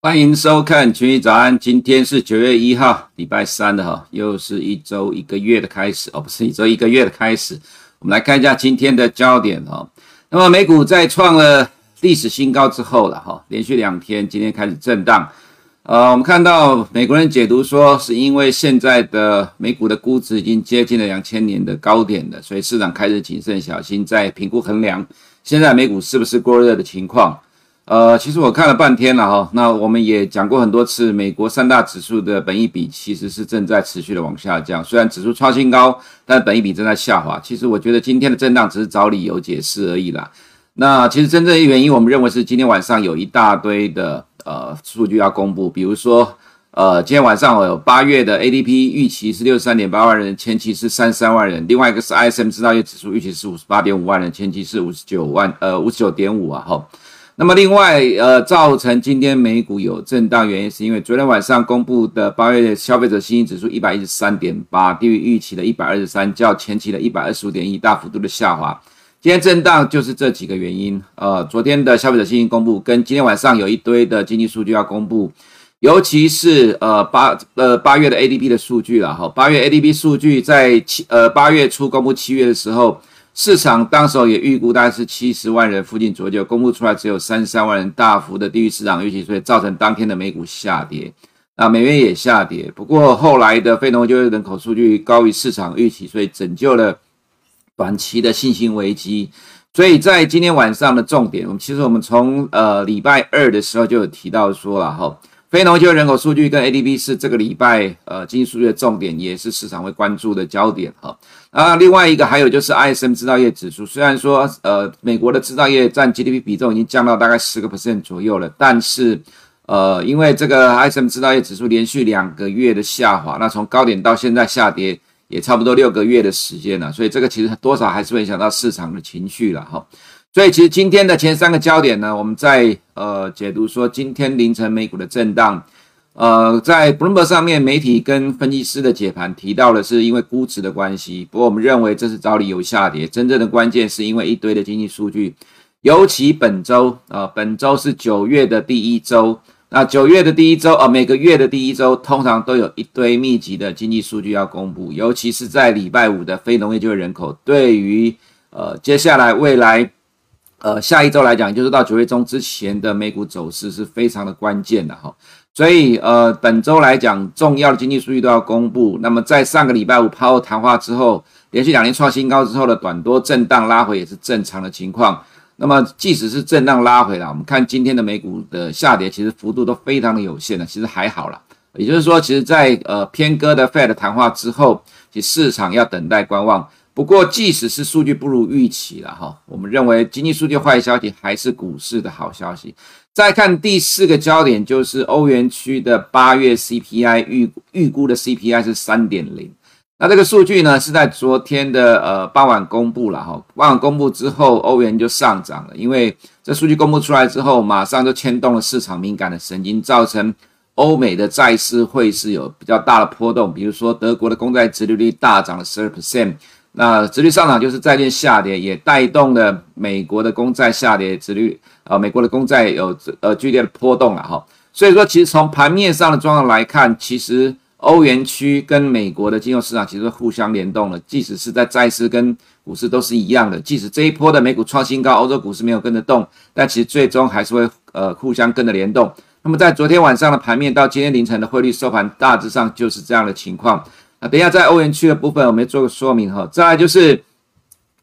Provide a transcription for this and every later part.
欢迎收看群益早安，今天是九月一号，礼拜三的哈，又是一周一个月的开始哦，不是一周一个月的开始。我们来看一下今天的焦点哈。那么美股在创了历史新高之后了哈，连续两天，今天开始震荡。呃，我们看到美国人解读说，是因为现在的美股的估值已经接近了两千年的高点了，所以市场开始谨慎小心，在评估衡量现在美股是不是过热的情况。呃，其实我看了半天了哈，那我们也讲过很多次，美国三大指数的本益比其实是正在持续的往下降，虽然指数创新高，但本益比正在下滑。其实我觉得今天的震荡只是找理由解释而已啦。那其实真正的原因，我们认为是今天晚上有一大堆的呃数据要公布，比如说呃今天晚上有八月的 ADP 预期是六十三点八万人，前期是三十三万人，另外一个是 ISM 制造业指数预期是五十八点五万人，前期是五十九万呃五十九点五啊哈。那么另外，呃，造成今天美股有震荡原因，是因为昨天晚上公布的八月的消费者信心指数一百一十三点八，低于预期的一百二十三，较前期的一百二十五点一大幅度的下滑。今天震荡就是这几个原因。呃，昨天的消费者信心公布，跟今天晚上有一堆的经济数据要公布，尤其是呃八呃八月的 ADP 的数据了哈。八月 ADP 数据在七呃八月初公布七月的时候。市场当时也预估大概是七十万人附近左右，公布出来只有三十三万人，大幅的低于市场预期，所以造成当天的美股下跌，啊，美元也下跌。不过后来的非农就业人口数据高于市场预期，所以拯救了短期的信心危机。所以在今天晚上的重点，我们其实我们从呃礼拜二的时候就有提到说了哈。非农就业人口数据跟 ADP 是这个礼拜呃经济数据的重点，也是市场会关注的焦点哈。啊，另外一个还有就是 ISM 制造业指数，虽然说呃美国的制造业占 GDP 比重已经降到大概十个 percent 左右了，但是呃因为这个 ISM 制造业指数连续两个月的下滑，那从高点到现在下跌也差不多六个月的时间了，所以这个其实多少还是会影响到市场的情绪了哈。所以其实今天的前三个焦点呢，我们在呃解读说今天凌晨美股的震荡，呃，在 Bloomberg 上面媒体跟分析师的解盘提到了是因为估值的关系，不过我们认为这是找理由下跌，真正的关键是因为一堆的经济数据，尤其本周啊、呃，本周是九月的第一周，那九月的第一周啊、呃，每个月的第一周通常都有一堆密集的经济数据要公布，尤其是在礼拜五的非农业就业人口，对于呃接下来未来。呃，下一周来讲，就是到九月中之前的美股走势是非常的关键的哈。所以，呃，本周来讲，重要的经济数据都要公布。那么，在上个礼拜五抛谈话之后，连续两年创新高之后的短多震荡拉回也是正常的情况。那么，即使是震荡拉回了，我们看今天的美股的下跌，其实幅度都非常的有限的，其实还好啦。也就是说，其实在呃偏鸽的 Fed 谈话之后，其市场要等待观望。不过，即使是数据不如预期了哈，我们认为经济数据坏消息还是股市的好消息。再看第四个焦点，就是欧元区的八月 CPI 预预估的 CPI 是三点零。那这个数据呢是在昨天的呃傍晚公布了哈，傍晚公布之后，欧元就上涨了，因为这数据公布出来之后，马上就牵动了市场敏感的神经，造成欧美的债市汇市有比较大的波动，比如说德国的公债殖利率大涨了十二 percent。那殖率上涨就是债券下跌，也带动了美国的公债下跌，殖率呃，美国的公债有呃剧烈的波动了哈。所以说，其实从盘面上的状况来看，其实欧元区跟美国的金融市场其实互相联动了，即使是在债市跟股市都是一样的。即使这一波的美股创新高，欧洲股市没有跟着动，但其实最终还是会呃互相跟着联动。那么在昨天晚上的盘面到今天凌晨的汇率收盘，大致上就是这样的情况。那等一下，在欧元区的部分，我们做个说明哈。再来就是，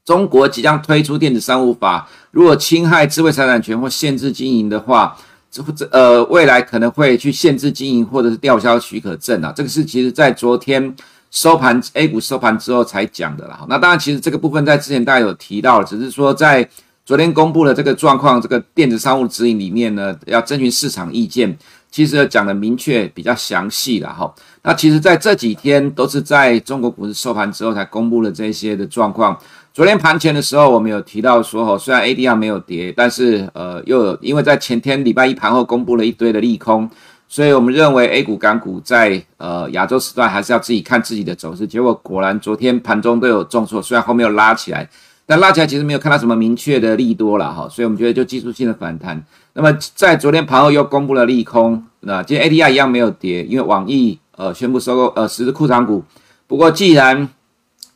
中国即将推出电子商务法，如果侵害智慧财产权或限制经营的话，这这呃未来可能会去限制经营或者是吊销许可证啊。这个是其实在昨天收盘 A 股收盘之后才讲的啦。那当然，其实这个部分在之前大家有提到，只是说在昨天公布的这个状况，这个电子商务指引里面呢，要征询市场意见。其实讲的明确比较详细了哈，那其实在这几天都是在中国股市收盘之后才公布了这些的状况。昨天盘前的时候，我们有提到说，哈，虽然 ADR 没有跌，但是呃，又有因为在前天礼拜一盘后公布了一堆的利空，所以我们认为 A 股港股在呃亚洲时段还是要自己看自己的走势。结果果然昨天盘中都有重挫，虽然后面又拉起来。但拉起来其实没有看到什么明确的利多了哈，所以我们觉得就技术性的反弹。那么在昨天盘后又公布了利空，那今天 ADR 一样没有跌，因为网易呃宣布收购呃十只库藏股。不过既然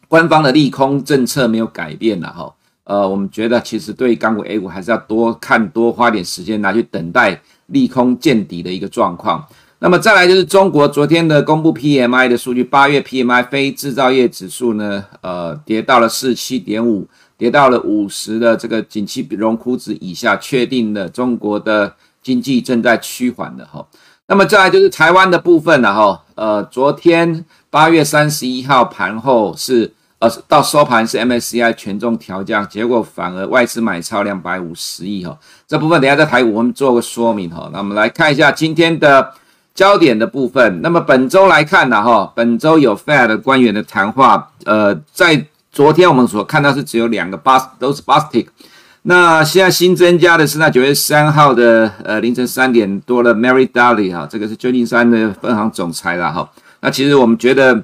官方的利空政策没有改变了哈，呃，我们觉得其实对港股 A 股还是要多看多花点时间拿去等待利空见底的一个状况。那么再来就是中国昨天的公布 PMI 的数据，八月 PMI 非制造业指数呢，呃，跌到了四七点五，跌到了五十的这个景气荣枯值以下，确定了中国的经济正在趋缓的哈。那么再来就是台湾的部分了哈，呃，昨天八月三十一号盘后是呃到收盘是 MSCI 权重调降，结果反而外资买超两百五十亿哈，这部分等下在台股我们做个说明哈。那我们来看一下今天的。焦点的部分，那么本周来看呢，哈，本周有 Fed 官员的谈话，呃，在昨天我们所看到是只有两个 bus 都是 Bostic，那现在新增加的是那九月三号的呃凌晨三点多的 Mary Daly 哈，这个是旧金山的分行总裁了哈，那其实我们觉得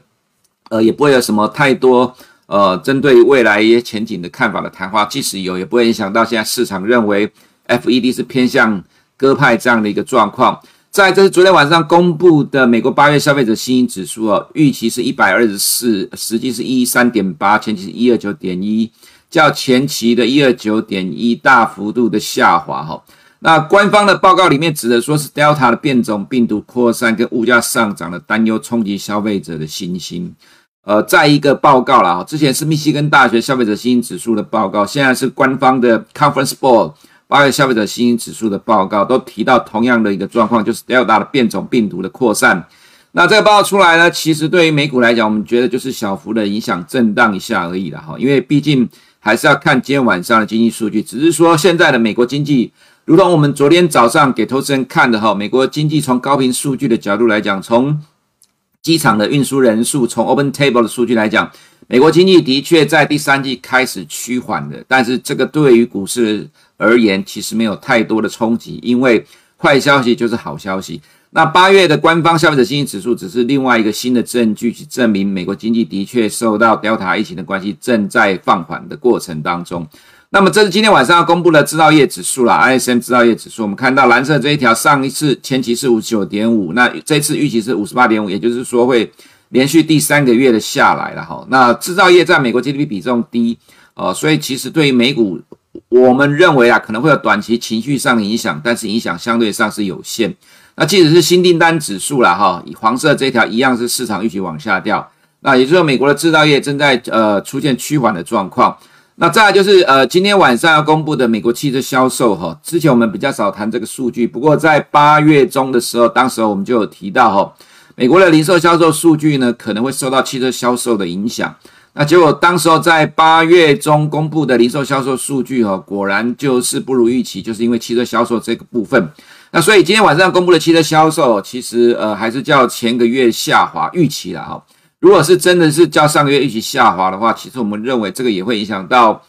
呃也不会有什么太多呃针对未来一些前景的看法的谈话，即使有也不会影响到现在市场认为 FED 是偏向鸽派这样的一个状况。在这是昨天晚上公布的美国八月消费者信心指数哦，预期是一百二十四，实际是一三点八，前期是一二九点一，较前期的一二九点一大幅度的下滑哈。那官方的报告里面指的说是 Delta 的变种病毒扩散跟物价上涨的担忧冲击消费者的信心。呃，再一个报告了哈，之前是密西根大学消费者信心指数的报告，现在是官方的 Conference Board。八月消费者信心指数的报告都提到同样的一个状况，就是 Delta 的变种病毒的扩散。那这个报告出来呢，其实对于美股来讲，我们觉得就是小幅的影响，震荡一下而已了哈。因为毕竟还是要看今天晚上的经济数据。只是说现在的美国经济，如同我们昨天早上给投资人看的哈，美国经济从高频数据的角度来讲，从机场的运输人数，从 Open Table 的数据来讲，美国经济的确在第三季开始趋缓的。但是这个对于股市，而言，其实没有太多的冲击，因为坏消息就是好消息。那八月的官方消费者信心指数只是另外一个新的证据，去证明美国经济的确受到 Delta 疫情的关系，正在放缓的过程当中。那么这是今天晚上要公布的制造业指数啦，ISM 制造业指数。我们看到蓝色这一条，上一次前期是五十九点五，那这次预期是五十八点五，也就是说会连续第三个月的下来了哈。那制造业在美国 GDP 比重低，呃，所以其实对于美股。我们认为啊，可能会有短期情绪上的影响，但是影响相对上是有限。那即使是新订单指数啦，哈，以黄色这条一样是市场预期往下掉。那也就是说，美国的制造业正在呃出现趋缓的状况。那再来就是呃，今天晚上要公布的美国汽车销售哈，之前我们比较少谈这个数据，不过在八月中的时候，当时我们就有提到哈，美国的零售销售数据呢可能会受到汽车销售的影响。那结果，当时候在八月中公布的零售销售数据，哈，果然就是不如预期，就是因为汽车销售这个部分。那所以今天晚上公布的汽车销售，其实呃还是较前个月下滑预期了哈。如果是真的是较上个月预期下滑的话，其实我们认为这个也会影响到，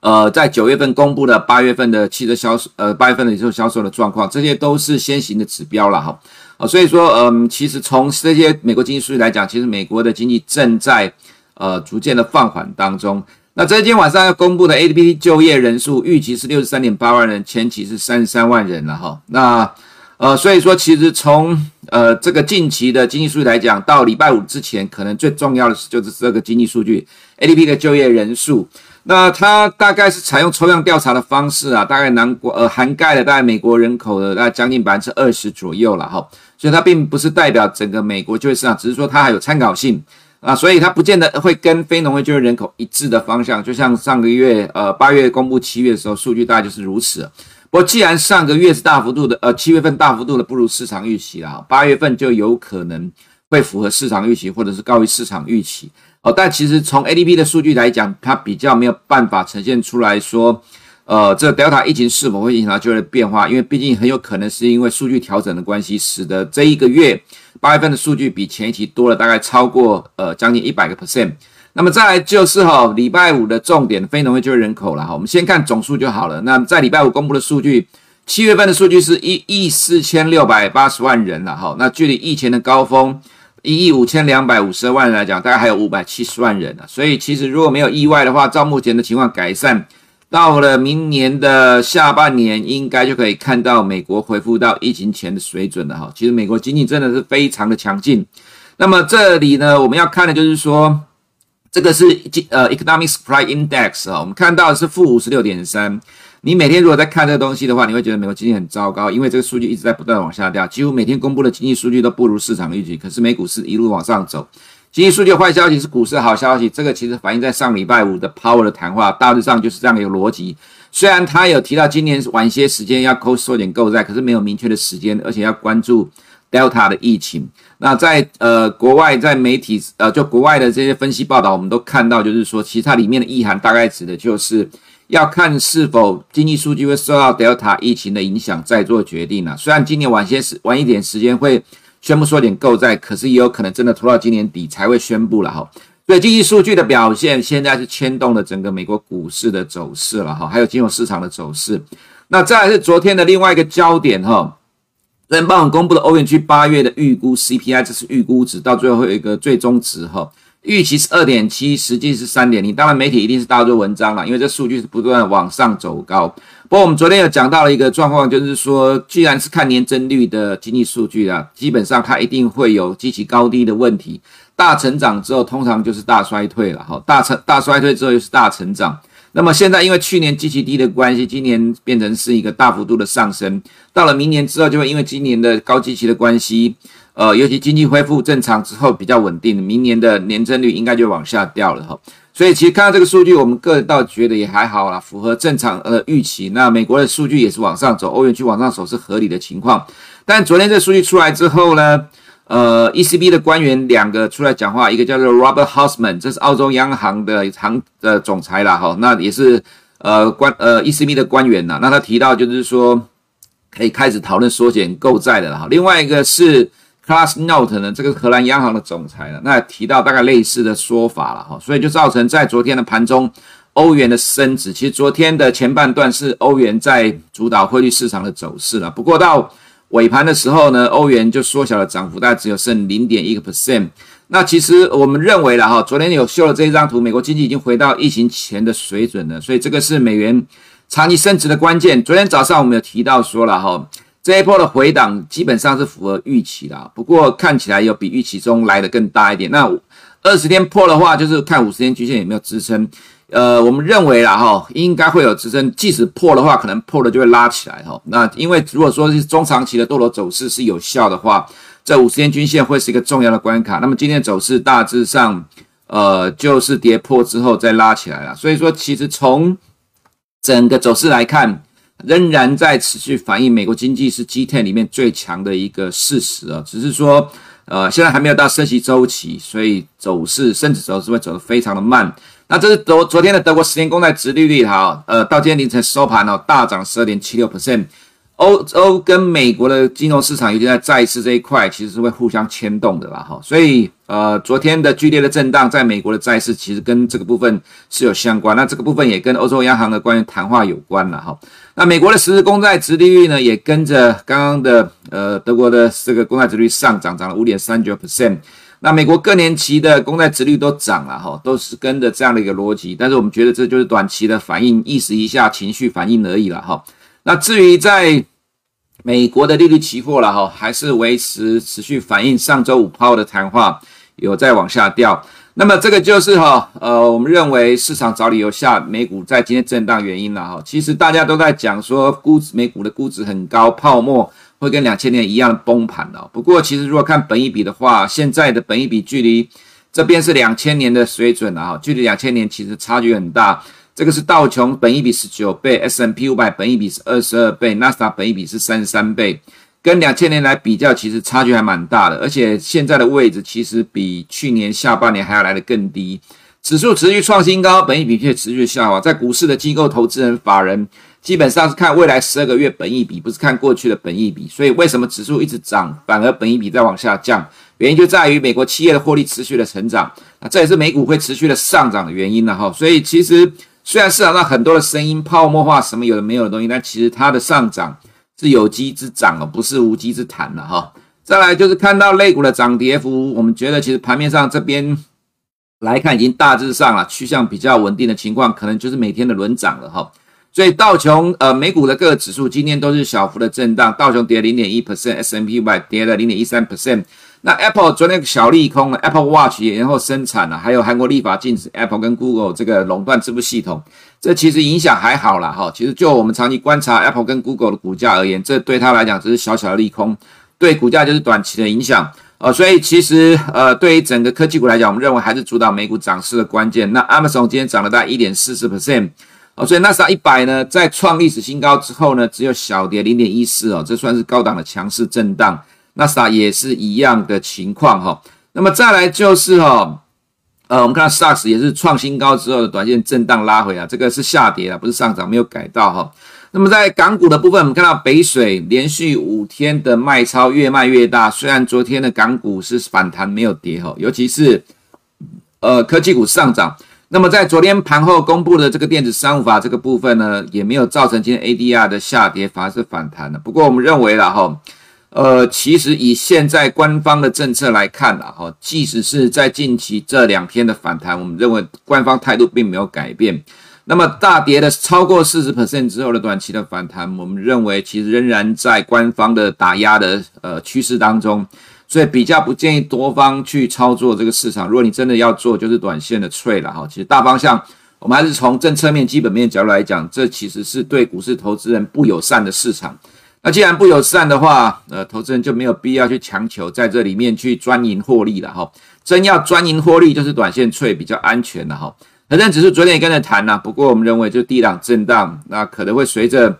呃，在九月份公布的八月份的汽车销售，呃，八月份的零售销售的状况，这些都是先行的指标了哈。啊，所以说，嗯，其实从这些美国经济数据来讲，其实美国的经济正在。呃，逐渐的放缓当中。那这今天晚上要公布的 ADP 就业人数预期是六十三点八万人，前期是三十三万人了哈。那呃，所以说其实从呃这个近期的经济数据来讲，到礼拜五之前，可能最重要的是就是这个经济数据 ADP 的就业人数。那它大概是采用抽样调查的方式啊，大概囊括呃涵盖了大概美国人口的大概将近百分之二十左右了哈。所以它并不是代表整个美国就业市场，只是说它还有参考性。啊，所以它不见得会跟非农业就业人口一致的方向，就像上个月，呃，八月公布七月的时候，数据大概就是如此。不过，既然上个月是大幅度的，呃，七月份大幅度的不如市场预期了，八月份就有可能会符合市场预期，或者是高于市场预期。哦，但其实从 ADP 的数据来讲，它比较没有办法呈现出来说，呃，这 Delta 疫情是否会影响就业变化，因为毕竟很有可能是因为数据调整的关系，使得这一个月。八月份的数据比前一期多了大概超过呃将近一百个 percent，那么再来就是哈礼拜五的重点非农业就业人口了哈，我们先看总数就好了。那在礼拜五公布的数据，七月份的数据是一亿四千六百八十万人了哈，那距离疫情的高峰一亿五千两百五十万人来讲，大概还有五百七十万人啊。所以其实如果没有意外的话，照目前的情况改善，到了明年的下半年，应该就可以看到美国恢复到疫情前的水准了哈。其实美国经济真的是非常的强劲。那么这里呢，我们要看的就是说，这个是呃 Economic Supply Index 啊，我们看到的是负五十六点三。你每天如果在看这个东西的话，你会觉得美国经济很糟糕，因为这个数据一直在不断往下掉，几乎每天公布的经济数据都不如市场预期。可是美股是一路往上走，经济数据坏消息是股市的好消息，这个其实反映在上礼拜五的 Power 的谈话，大致上就是这样一个逻辑。虽然他有提到今年晚些时间要缩缩减购债，可是没有明确的时间，而且要关注 Delta 的疫情。那在呃国外在媒体呃就国外的这些分析报道，我们都看到，就是说其实它里面的意涵大概指的就是。要看是否经济数据会受到 Delta 疫情的影响，再做决定了。虽然今年晚些时晚一点时间会宣布缩减购债，可是也有可能真的拖到今年底才会宣布了哈。所以经济数据的表现现在是牵动了整个美国股市的走势了哈，还有金融市场的走势。那再来是昨天的另外一个焦点哈，联邦公布的欧元区八月的预估 CPI，这是预估值，到最后会有一个最终值哈。预期是二点七，实际是三点零。当然，媒体一定是大做文章了，因为这数据是不断往上走高。不过，我们昨天有讲到了一个状况，就是说，既然是看年增率的经济数据啊，基本上它一定会有极其高低的问题。大成长之后，通常就是大衰退了。哈，大成大衰退之后又是大成长。那么现在因为去年极其低的关系，今年变成是一个大幅度的上升。到了明年之后，就会因为今年的高基期的关系。呃，尤其经济恢复正常之后比较稳定，明年的年增率应该就往下掉了哈。所以其实看到这个数据，我们个人倒觉得也还好啦，符合正常呃预期。那美国的数据也是往上走，欧元区往上走是合理的情况。但昨天这数据出来之后呢，呃，ECB 的官员两个出来讲话，一个叫做 Robert Hausman，这是澳洲央行的行的总裁啦哈，那也是呃官呃 ECB 的官员呐。那他提到就是说可以开始讨论缩减购债的了哈。另外一个是。Klaas Note 呢，这个荷兰央行的总裁呢，那提到大概类似的说法了哈，所以就造成在昨天的盘中，欧元的升值。其实昨天的前半段是欧元在主导汇率市场的走势了，不过到尾盘的时候呢，欧元就缩小了涨幅，大概只有剩零点一个 percent。那其实我们认为了哈，昨天有秀了这一张图，美国经济已经回到疫情前的水准了，所以这个是美元长期升值的关键。昨天早上我们有提到说了哈。这一波的回档基本上是符合预期的，不过看起来有比预期中来的更大一点。那二十天破的话，就是看五十天均线有没有支撑。呃，我们认为啦哈，应该会有支撑。即使破的话，可能破了就会拉起来哈。那因为如果说是中长期的多头走势是有效的话，这五十天均线会是一个重要的关卡。那么今天走势大致上，呃，就是跌破之后再拉起来了。所以说，其实从整个走势来看。仍然在持续反映美国经济是 G10 里面最强的一个事实啊，只是说，呃，现在还没有到升息周期，所以走势甚至走势会走得非常的慢。那这是昨昨天的德国十年公债殖利率哈，呃，到今天凌晨收盘哦，大涨十二点七六 percent。欧洲跟美国的金融市场，尤其在债市这一块，其实是会互相牵动的啦，哈。所以，呃，昨天的剧烈的震荡，在美国的债市其实跟这个部分是有相关。那这个部分也跟欧洲央行的官员谈话有关了，哈。那美国的十日公债殖利率呢，也跟着刚刚的呃德国的这个公债殖利率上涨，涨了五点三九 percent。那美国各年期的公债殖率都涨了，哈，都是跟着这样的一个逻辑。但是我们觉得这就是短期的反应，一时一下情绪反应而已了，哈。那至于在美国的利率期货了哈，还是维持持续反映上周五鲍的谈话，有在往下掉。那么这个就是哈，呃，我们认为市场找理由下美股在今天震荡原因了哈。其实大家都在讲说估值美股的估值很高，泡沫会跟两千年一样崩盘了。不过其实如果看本一比的话，现在的本一比距离这边是两千年的水准了哈，距离两千年其实差距很大。这个是道琼本益比十九倍，S&P 五百本益比是二十二倍，纳斯达本益比是三十三倍，跟两千年来比较，其实差距还蛮大的。而且现在的位置其实比去年下半年还要来得更低。指数持续创新高，本益比却持续下滑。在股市的机构投资人、法人基本上是看未来十二个月本益比，不是看过去的本益比。所以为什么指数一直涨，反而本益比在往下降？原因就在于美国企业的获利持续的成长，那这也是美股会持续的上涨的原因了哈。所以其实。虽然市场上很多的声音泡沫化什么有的没有的东西，但其实它的上涨是有机之涨哦，不是无稽之谈了哈。再来就是看到类股的涨跌幅，我们觉得其实盘面上这边来看已经大致上了趋向比较稳定的情况，可能就是每天的轮涨了哈。所以道琼呃美股的各个指数今天都是小幅的震荡，道琼跌零点一 percent，S M P Y 跌了零点一三 percent。那 Apple 昨天小利空了，Apple Watch 也然后生产了，还有韩国立法禁止 Apple 跟 Google 这个垄断支付系统，这其实影响还好啦哈。其实就我们长期观察 Apple 跟 Google 的股价而言，这对他来讲只是小小的利空，对股价就是短期的影响呃，所以其实呃对于整个科技股来讲，我们认为还是主导美股涨势的关键。那 Amazon 今天涨了大概一点四四 percent。哦，所以纳斯达克一百呢，在创历史新高之后呢，只有小跌零点一四哦，这算是高档的强势震荡。纳斯达也是一样的情况哈、那么再来就是哈、呃，我们看到 STOXX 也是创新高之后的短线震荡拉回啊，这个是下跌啊，不是上涨，没有改到哈、那么在港股的部分，我们看到北水连续五天的卖超越卖越大，虽然昨天的港股是反弹没有跌哈、尤其是呃科技股上涨。那么在昨天盘后公布的这个电子商务法这个部分呢，也没有造成今天 ADR 的下跌，反而是反弹了。不过我们认为了哈，呃，其实以现在官方的政策来看了哈，即使是在近期这两天的反弹，我们认为官方态度并没有改变。那么大跌的超过四十 percent 之后的短期的反弹，我们认为其实仍然在官方的打压的呃趋势当中。所以比较不建议多方去操作这个市场。如果你真的要做，就是短线的 trade 了哈。其实大方向，我们还是从政策面、基本面角度来讲，这其实是对股市投资人不友善的市场。那既然不友善的话，呃，投资人就没有必要去强求在这里面去专营获利了哈。真要专营获利，就是短线脆比较安全的哈。反正只是昨天也跟着谈了，不过我们认为就低档震荡，那可能会随着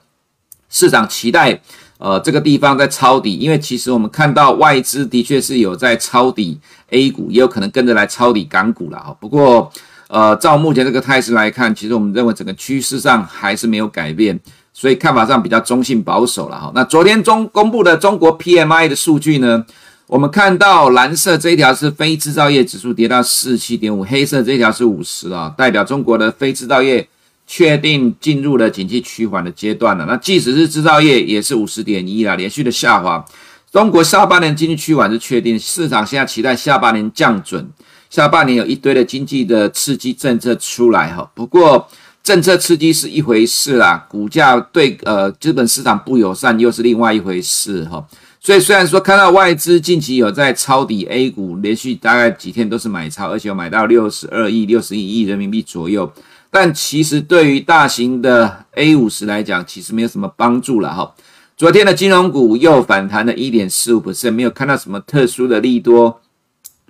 市场期待。呃，这个地方在抄底，因为其实我们看到外资的确是有在抄底 A 股，也有可能跟着来抄底港股了哈。不过，呃，照目前这个态势来看，其实我们认为整个趋势上还是没有改变，所以看法上比较中性保守了哈。那昨天中公布的中国 PMI 的数据呢，我们看到蓝色这一条是非制造业指数跌到四十七点五，黑色这一条是五十啊，代表中国的非制造业。确定进入了经济趋缓的阶段了。那即使是制造业也是五十点一了，连续的下滑。中国下半年经济趋缓是确定，市场现在期待下半年降准，下半年有一堆的经济的刺激政策出来哈。不过政策刺激是一回事啦，股价对呃资本市场不友善又是另外一回事哈。所以虽然说看到外资近期有在抄底 A 股，连续大概几天都是买超，而且有买到六十二亿、六十一亿人民币左右。但其实对于大型的 A 五十来讲，其实没有什么帮助了哈。昨天的金融股又反弹了一点四五%，没有看到什么特殊的利多，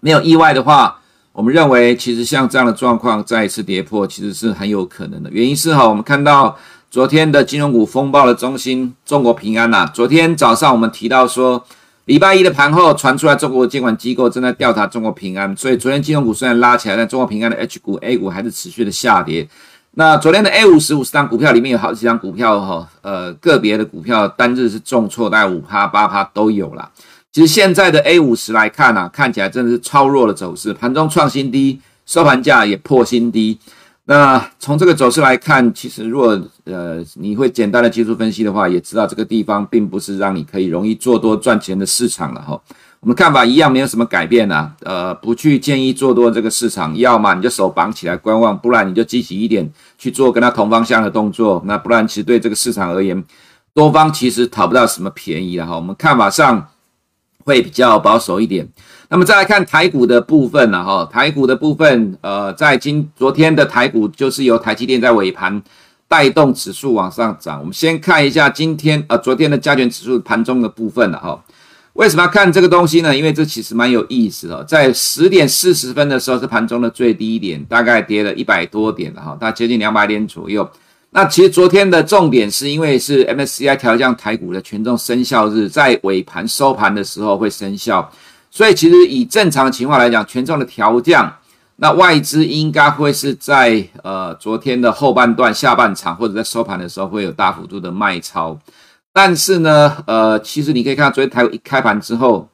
没有意外的话，我们认为其实像这样的状况再一次跌破，其实是很有可能的。原因是哈，我们看到昨天的金融股风暴的中心中国平安呐，昨天早上我们提到说。礼拜一的盘后传出来，中国监管机构正在调查中国平安，所以昨天金融股虽然拉起来，但中国平安的 H 股、A 股还是持续的下跌。那昨天的 A 五十五十档股票里面有好几张股票哈，呃，个别的股票单日是重挫，大概五趴八趴都有啦。其实现在的 A 五十来看啊，看起来真的是超弱的走势，盘中创新低，收盘价也破新低。那从这个走势来看，其实如果呃你会简单的技术分析的话，也知道这个地方并不是让你可以容易做多赚钱的市场了哈。我们看法一样没有什么改变呐，呃，不去建议做多这个市场，要么你就手绑起来观望，不然你就积极一点去做跟它同方向的动作。那不然其实对这个市场而言，多方其实讨不到什么便宜了哈。我们看法上会比较保守一点。那么再来看台股的部分了哈，台股的部分，呃，在今昨天的台股就是由台积电在尾盘带动指数往上涨。我们先看一下今天呃昨天的加权指数盘中的部分了哈。为什么要看这个东西呢？因为这其实蛮有意思的。在十点四十分的时候是盘中的最低点，大概跌了一百多点了哈，大接近两百点左右。那其实昨天的重点是因为是 MSCI 调降台股的权重生效日，在尾盘收盘的时候会生效。所以其实以正常的情况来讲，权重的调降，那外资应该会是在呃昨天的后半段、下半场，或者在收盘的时候会有大幅度的卖超。但是呢，呃，其实你可以看到昨天台股一开盘之后，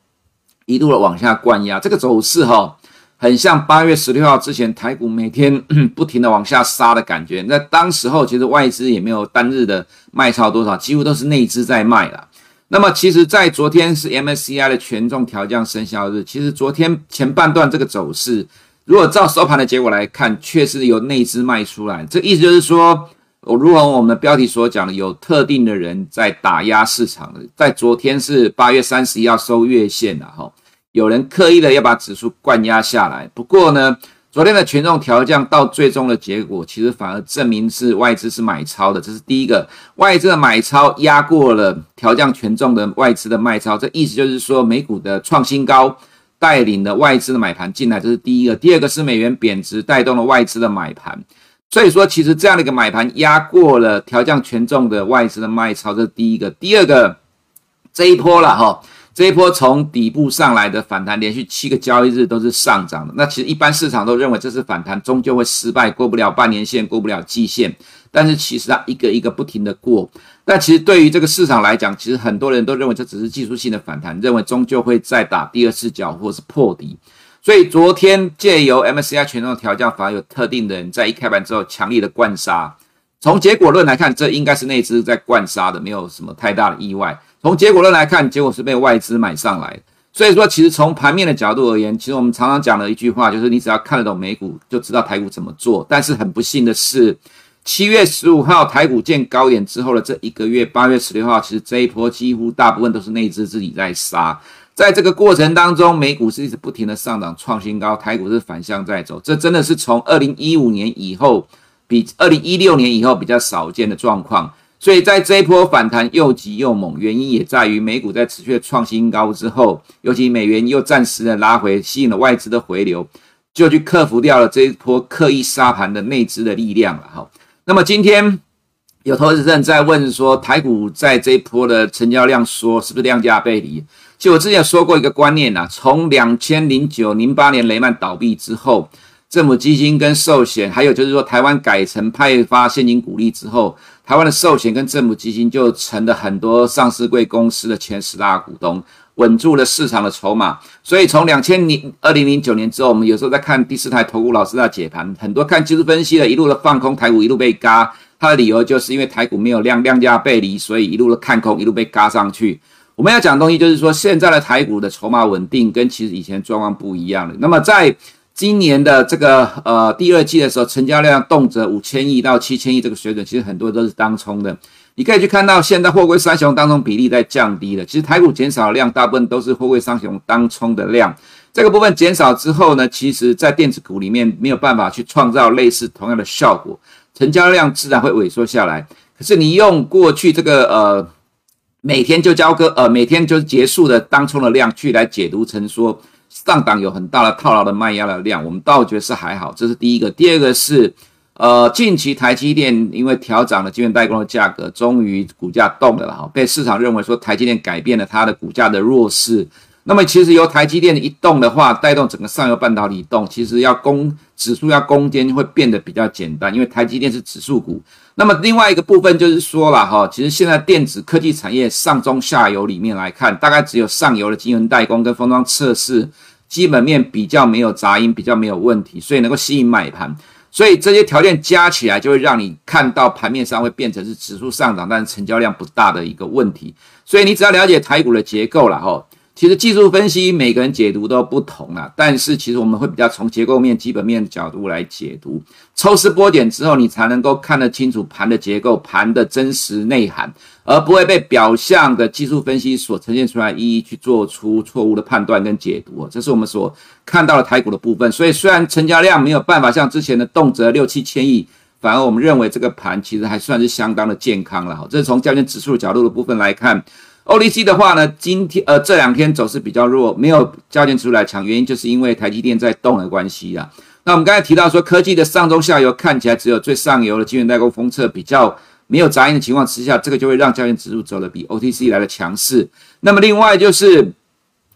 一度的往下灌压，这个走势哈，很像八月十六号之前台股每天 不停的往下杀的感觉。那当时候其实外资也没有单日的卖超多少，几乎都是内资在卖了。那么其实，在昨天是 MSCI 的权重调降生效日，其实昨天前半段这个走势，如果照收盘的结果来看，确实有内资卖出来，这意思就是说，如同我们的标题所讲的，有特定的人在打压市场，在昨天是八月三十一要收月线的哈，有人刻意的要把指数灌压下来，不过呢。昨天的权重调降到最终的结果，其实反而证明是外资是买超的，这是第一个，外资的买超压过了调降权重的外资的卖超，这意思就是说美股的创新高带领了外资的买盘进来，这是第一个。第二个是美元贬值带动了外资的买盘，所以说其实这样的一个买盘压过了调降权重的外资的卖超，这是第一个。第二个这一波了哈。这一波从底部上来的反弹，连续七个交易日都是上涨的。那其实一般市场都认为这次反弹终究会失败，过不了半年线，过不了季线。但是其实它一个一个不停的过。但其实对于这个市场来讲，其实很多人都认为这只是技术性的反弹，认为终究会再打第二次脚或是破底。所以昨天借由 MSCI 权重调降，反而有特定的人在一开盘之后强力的灌杀。从结果论来看，这应该是内资在灌杀的，没有什么太大的意外。从结果论来看，结果是被外资买上来，所以说其实从盘面的角度而言，其实我们常常讲的一句话就是，你只要看得懂美股，就知道台股怎么做。但是很不幸的是，七月十五号台股见高点之后的这一个月，八月十六号，其实这一波几乎大部分都是内资自己在杀。在这个过程当中，美股是一直不停的上涨创新高，台股是反向在走，这真的是从二零一五年以后，比二零一六年以后比较少见的状况。所以在这一波反弹又急又猛，原因也在于美股在持续的创新高之后，尤其美元又暂时的拉回，吸引了外资的回流，就去克服掉了这一波刻意杀盘的内资的力量了哈。那么今天有投资人在问说，台股在这一波的成交量说是不是量价背离？其实我之前说过一个观念呐，从两千零九零八年雷曼倒闭之后。政府基金跟寿险，还有就是说，台湾改成派发现金股利之后，台湾的寿险跟政府基金就成了很多上市贵公司的前十大股东，稳住了市场的筹码。所以从两千零二零零九年之后，我们有时候在看第四台投顾老师在解盘，很多看技术分析的，一路的放空台股，一路被嘎。他的理由就是因为台股没有量量价背离，所以一路的看空，一路被嘎上去。我们要讲的东西就是说，现在的台股的筹码稳定，跟其实以前状况不一样了。那么在今年的这个呃第二季的时候，成交量动辄五千亿到七千亿这个水准，其实很多都是当冲的。你可以去看到，现在货柜三雄当中比例在降低了。其实台股减少量，大部分都是货柜三雄当冲的量。这个部分减少之后呢，其实在电子股里面没有办法去创造类似同样的效果，成交量自然会萎缩下来。可是你用过去这个呃每天就交割呃每天就结束的当冲的量去来解读成说。上档有很大的套牢的卖压的量，我们倒觉得是还好，这是第一个。第二个是，呃，近期台积电因为调涨了晶圆代工的价格，终于股价动了哈，被市场认为说台积电改变了它的股价的弱势。那么其实由台积电一动的话，带动整个上游半导体动，其实要攻指数要攻坚会变得比较简单，因为台积电是指数股。那么另外一个部分就是说了哈，其实现在电子科技产业上中下游里面来看，大概只有上游的晶圆代工跟封装测试基本面比较没有杂音，比较没有问题，所以能够吸引买盘。所以这些条件加起来，就会让你看到盘面上会变成是指数上涨，但是成交量不大的一个问题。所以你只要了解台股的结构了哈。其实技术分析每个人解读都不同啊，但是其实我们会比较从结构面、基本面的角度来解读，抽丝剥茧之后，你才能够看得清楚盘的结构、盘的真实内涵，而不会被表象的技术分析所呈现出来一一去做出错误的判断跟解读。这是我们所看到的台股的部分。所以虽然成交量没有办法像之前的动辄六七千亿，反而我们认为这个盘其实还算是相当的健康了。哈，这是从交易指数的角度的部分来看。OTC 的话呢，今天呃这两天走势比较弱，没有交点出来抢，原因就是因为台积电在动的关系啊。那我们刚才提到说，科技的上中下游看起来只有最上游的晶圆代工封测比较没有杂音的情况之下，这个就会让交点指数走得比 OTC 来的强势。那么另外就是，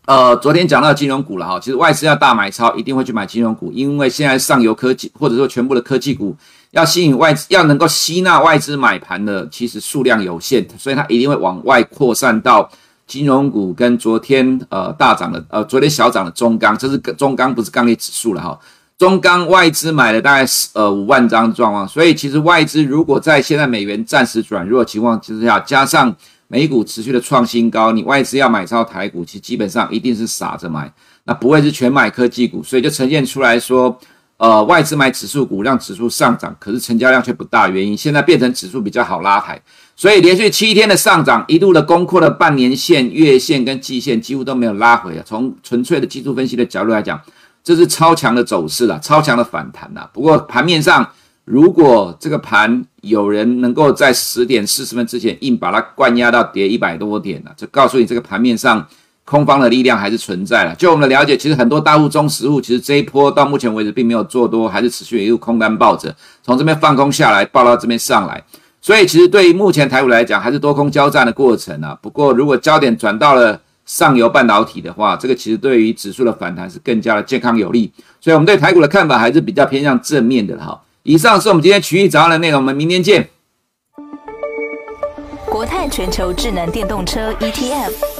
呃，昨天讲到金融股了哈，其实外资要大买超，一定会去买金融股，因为现在上游科技或者说全部的科技股。要吸引外资，要能够吸纳外资买盘的，其实数量有限，所以它一定会往外扩散到金融股跟昨天呃大涨的呃昨天小涨的中钢，这是中钢不是钢铁指数了哈。中钢外资买了大概呃五万张的状况，所以其实外资如果在现在美元暂时转弱情况之下，加上美股持续的创新高，你外资要买超台股，其实基本上一定是傻着买，那不会是全买科技股，所以就呈现出来说，呃，外资买指数股让指数上涨，可是成交量却不大，原因现在变成指数比较好拉抬，所以连续七天的上涨，一度的攻破了半年线、月线跟季线，几乎都没有拉回啊。从纯粹的技术分析的角度来讲，这是超强的走势了，超强的反弹呐。不过盘面上。如果这个盘有人能够在十点四十分之前硬把它灌压到跌一百多点了，就告诉你这个盘面上空方的力量还是存在了。就我们的了解，其实很多大户中实物其实这一波到目前为止并没有做多，还是持续一路空单抱着，从这边放空下来，抱到这边上来。所以其实对于目前台股来讲，还是多空交战的过程啊。不过如果焦点转到了上游半导体的话，这个其实对于指数的反弹是更加的健康有利。所以我们对台股的看法还是比较偏向正面的哈。以上是我们今天群益早上的内容，我们明天见。国泰全球智能电动车 ETF